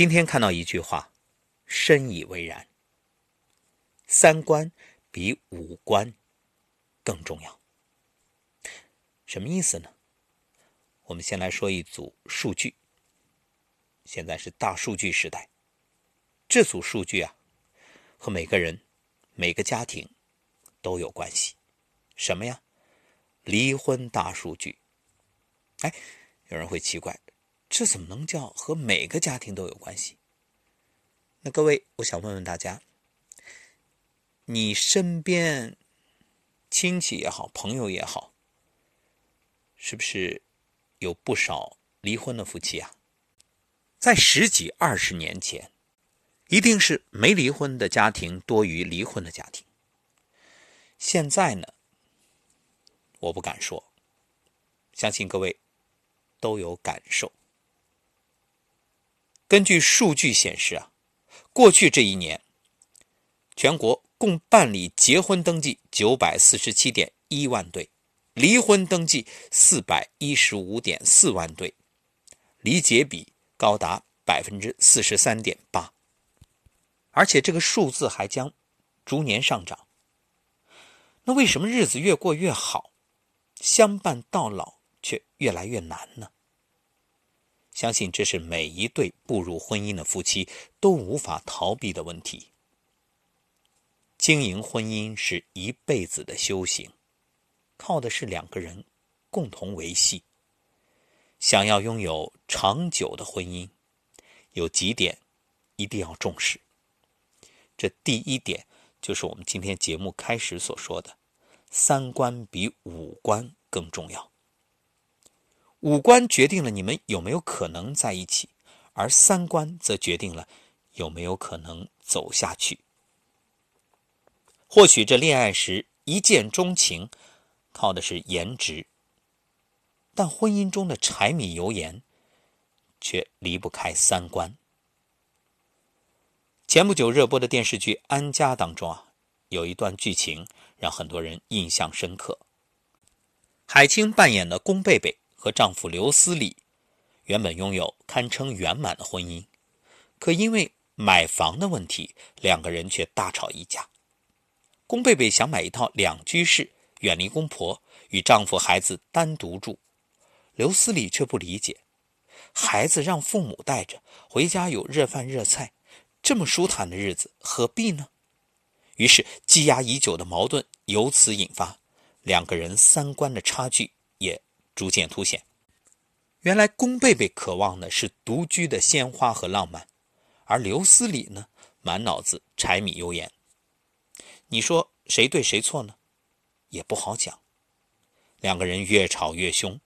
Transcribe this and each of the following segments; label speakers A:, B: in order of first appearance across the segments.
A: 今天看到一句话，深以为然：三观比五官更重要。什么意思呢？我们先来说一组数据。现在是大数据时代，这组数据啊，和每个人、每个家庭都有关系。什么呀？离婚大数据。哎，有人会奇怪，这怎么能叫和每个家庭都有关系？那各位，我想问问大家，你身边亲戚也好，朋友也好，是不是有不少离婚的夫妻啊？在十几二十年前，一定是没离婚的家庭多于离婚的家庭。现在呢，我不敢说，相信各位都有感受。根据数据显示啊，过去这一年，全国共办理结婚登记九百四十七点一万对，离婚登记四百一十五点四万对，离结比。高达百分之四十三点八，而且这个数字还将逐年上涨。那为什么日子越过越好，相伴到老却越来越难呢？相信这是每一对步入婚姻的夫妻都无法逃避的问题。经营婚姻是一辈子的修行，靠的是两个人共同维系。想要拥有长久的婚姻，有几点一定要重视。这第一点就是我们今天节目开始所说的：三观比五官更重要。五官决定了你们有没有可能在一起，而三观则决定了有没有可能走下去。或许这恋爱时一见钟情，靠的是颜值。但婚姻中的柴米油盐，却离不开三观。前不久热播的电视剧《安家》当中啊，有一段剧情让很多人印象深刻。海清扮演的宫贝贝和丈夫刘思礼，原本拥有堪称圆满的婚姻，可因为买房的问题，两个人却大吵一架。龚贝贝想买一套两居室，远离公婆，与丈夫孩子单独住。刘思礼却不理解，孩子让父母带着回家，有热饭热菜，这么舒坦的日子何必呢？于是积压已久的矛盾由此引发，两个人三观的差距逐渐凸显。原来宫贝贝渴望的是独居的鲜花和浪漫，而刘思礼呢，满脑子柴米油盐。你说谁对谁错呢？也不好讲。两个人越吵越凶。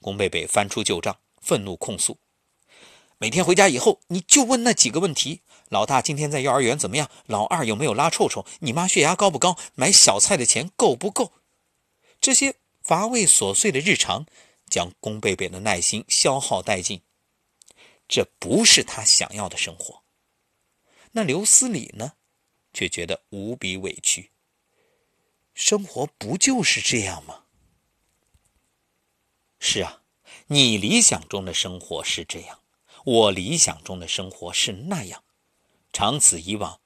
A: 宫贝贝翻出旧账，愤怒控诉：“每天回家以后，你就问那几个问题：老大今天在幼儿园怎么样？老二有没有拉臭臭？你妈血压高不高？买小菜的钱够不够？”这些乏味琐碎的日常，将宫贝贝的耐心消耗殆尽。这不是他想要的生活。那刘思礼呢，却觉得无比委屈。生活不就是这样吗？是啊，你理想中的生活是这样，我理想中的生活是那样。长此以往，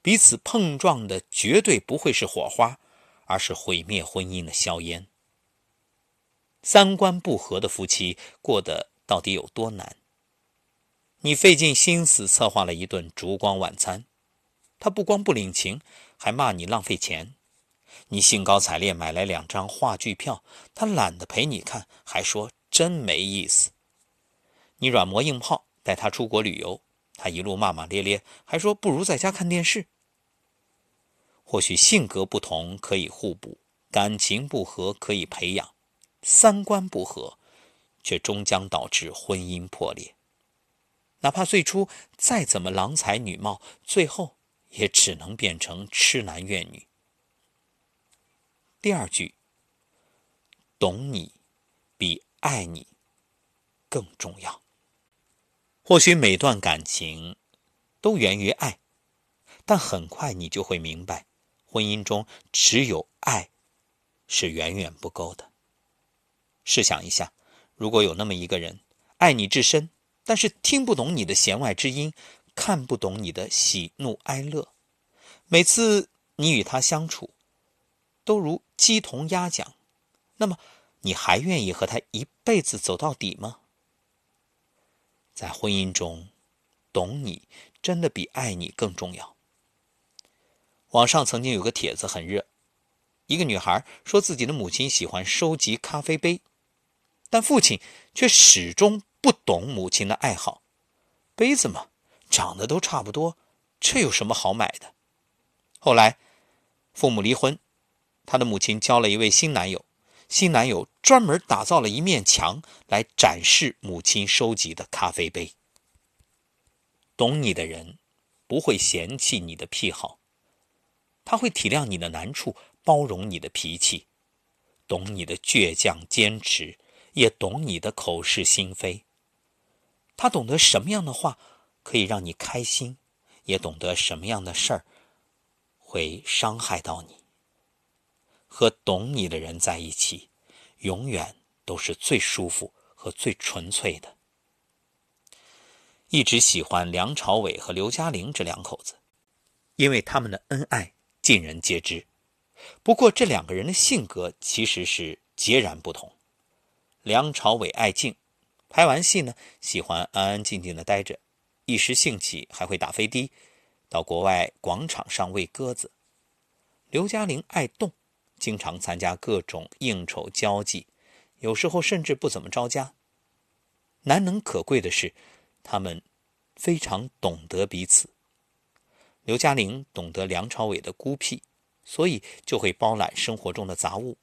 A: 彼此碰撞的绝对不会是火花，而是毁灭婚姻的硝烟。三观不合的夫妻过得到底有多难？你费尽心思策划了一顿烛光晚餐，他不光不领情，还骂你浪费钱。你兴高采烈买来两张话剧票，他懒得陪你看，还说真没意思。你软磨硬泡带他出国旅游，他一路骂骂咧咧，还说不如在家看电视。或许性格不同可以互补，感情不合可以培养，三观不合，却终将导致婚姻破裂。哪怕最初再怎么郎才女貌，最后也只能变成痴男怨女。第二句，懂你比爱你更重要。或许每段感情都源于爱，但很快你就会明白，婚姻中只有爱是远远不够的。试想一下，如果有那么一个人，爱你至深，但是听不懂你的弦外之音，看不懂你的喜怒哀乐。每次你与他相处，都如鸡同鸭讲，那么你还愿意和他一辈子走到底吗？在婚姻中，懂你真的比爱你更重要。网上曾经有个帖子很热，一个女孩说自己的母亲喜欢收集咖啡杯，但父亲却始终不懂母亲的爱好。杯子嘛，长得都差不多，这有什么好买的？后来，父母离婚，她的母亲交了一位新男友，新男友专门打造了一面墙来展示母亲收集的咖啡杯。懂你的人，不会嫌弃你的癖好。他会体谅你的难处，包容你的脾气，懂你的倔强坚持，也懂你的口是心非。他懂得什么样的话可以让你开心，也懂得什么样的事儿会伤害到你。和懂你的人在一起，永远都是最舒服和最纯粹的。一直喜欢梁朝伟和刘嘉玲这两口子，因为他们的恩爱。尽人皆知，不过这两个人的性格其实是截然不同。梁朝伟爱静，拍完戏呢喜欢安安静静的待着，一时兴起还会打飞的，到国外广场上喂鸽子。刘嘉玲爱动，经常参加各种应酬交际，有时候甚至不怎么着家。难能可贵的是，他们非常懂得彼此。刘嘉玲懂得梁朝伟的孤僻，所以就会包揽生活中的杂物，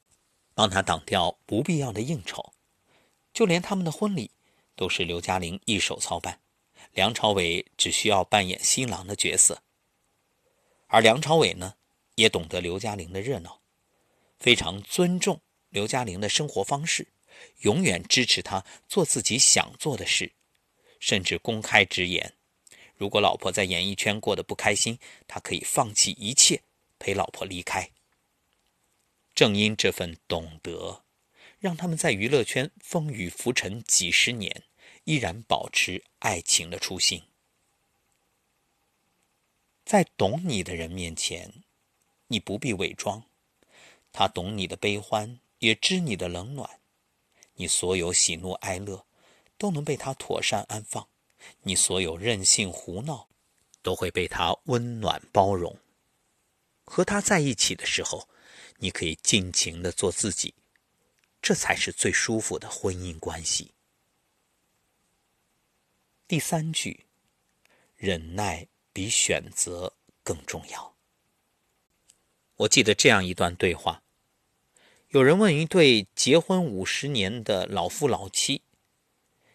A: 帮他挡掉不必要的应酬。就连他们的婚礼，都是刘嘉玲一手操办，梁朝伟只需要扮演新郎的角色。而梁朝伟呢，也懂得刘嘉玲的热闹，非常尊重刘嘉玲的生活方式，永远支持她做自己想做的事，甚至公开直言。如果老婆在演艺圈过得不开心，他可以放弃一切陪老婆离开。正因这份懂得，让他们在娱乐圈风雨浮沉几十年，依然保持爱情的初心。在懂你的人面前，你不必伪装，他懂你的悲欢，也知你的冷暖，你所有喜怒哀乐，都能被他妥善安放。你所有任性胡闹，都会被他温暖包容。和他在一起的时候，你可以尽情的做自己，这才是最舒服的婚姻关系。第三句，忍耐比选择更重要。我记得这样一段对话：有人问一对结婚五十年的老夫老妻，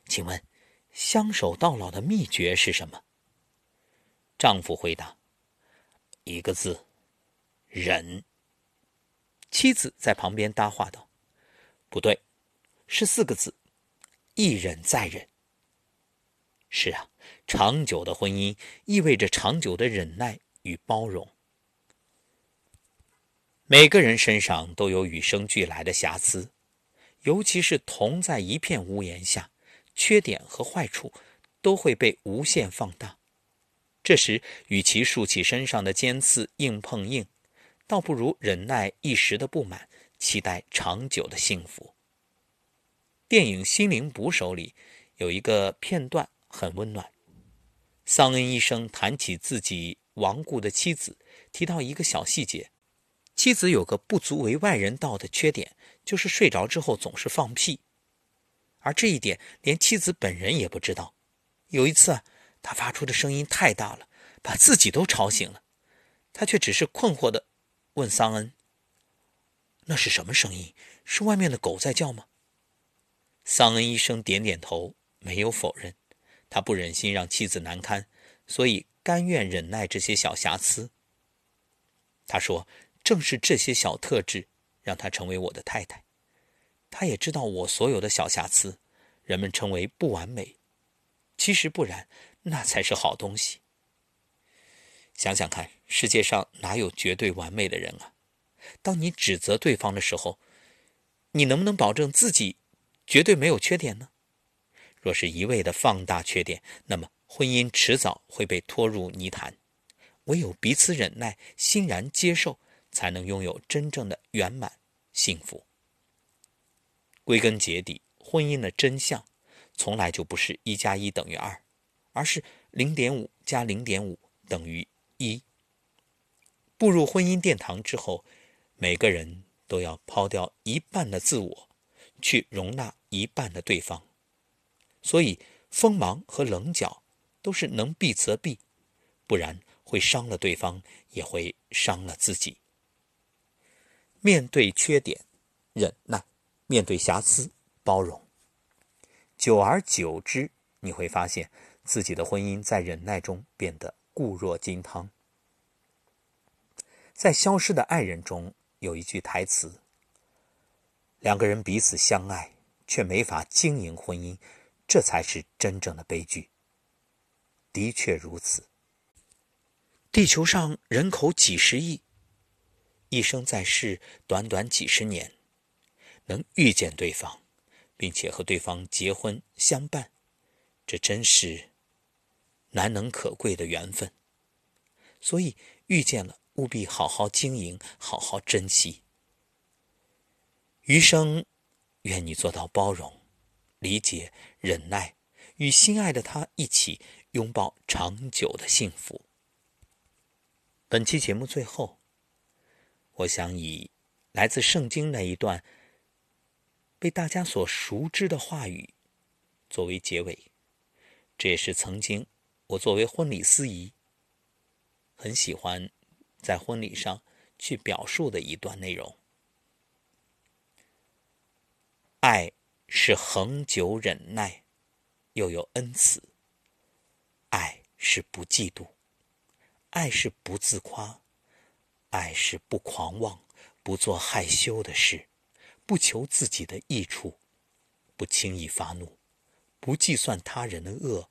A: 请问？相守到老的秘诀是什么？丈夫回答：“一个字，忍。”妻子在旁边搭话道：“不对，是四个字，一忍再忍。”是啊，长久的婚姻意味着长久的忍耐与包容。每个人身上都有与生俱来的瑕疵，尤其是同在一片屋檐下。缺点和坏处都会被无限放大，这时与其竖起身上的尖刺硬碰硬，倒不如忍耐一时的不满，期待长久的幸福。电影《心灵捕手》里有一个片段很温暖，桑恩医生谈起自己亡故的妻子，提到一个小细节：妻子有个不足为外人道的缺点，就是睡着之后总是放屁。而这一点连妻子本人也不知道。有一次，他发出的声音太大了，把自己都吵醒了。他却只是困惑地问桑恩：“那是什么声音？是外面的狗在叫吗？”桑恩医生点点头，没有否认。他不忍心让妻子难堪，所以甘愿忍耐这些小瑕疵。他说：“正是这些小特质，让她成为我的太太。”他也知道我所有的小瑕疵，人们称为不完美，其实不然，那才是好东西。想想看，世界上哪有绝对完美的人啊？当你指责对方的时候，你能不能保证自己绝对没有缺点呢？若是一味的放大缺点，那么婚姻迟早会被拖入泥潭。唯有彼此忍耐、欣然接受，才能拥有真正的圆满幸福。归根结底，婚姻的真相从来就不是一加一等于二，而是零点五加零点五等于一。步入婚姻殿堂之后，每个人都要抛掉一半的自我，去容纳一半的对方。所以，锋芒和棱角都是能避则避，不然会伤了对方，也会伤了自己。面对缺点，忍耐；面对瑕疵，包容。久而久之，你会发现自己的婚姻在忍耐中变得固若金汤。在《消失的爱人》中有一句台词：“两个人彼此相爱，却没法经营婚姻。”这才是真正的悲剧。的确如此。地球上人口几十亿，一生在世短短几十年，能遇见对方，并且和对方结婚相伴，这真是难能可贵的缘分。所以遇见了，务必好好经营，好好珍惜。余生，愿你做到包容。理解、忍耐，与心爱的他一起拥抱长久的幸福。本期节目最后，我想以来自圣经那一段被大家所熟知的话语作为结尾。这也是曾经我作为婚礼司仪很喜欢在婚礼上去表述的一段内容：爱。是恒久忍耐，又有恩慈；爱是不嫉妒，爱是不自夸，爱是不狂妄，不做害羞的事，不求自己的益处，不轻易发怒，不计算他人的恶，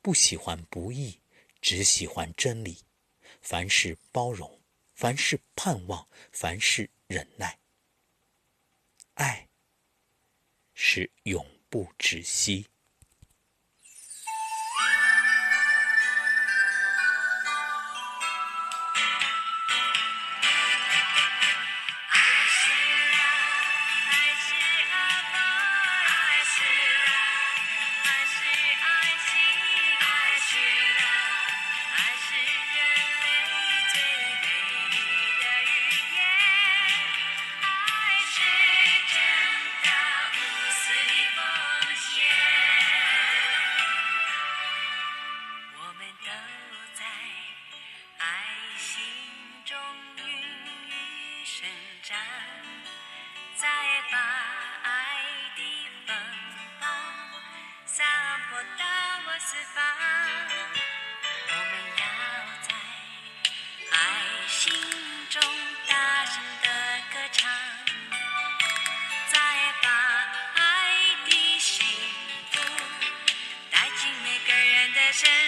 A: 不喜欢不义，只喜欢真理。凡事包容，凡事盼望，凡事忍耐。爱。是永不止息。身上。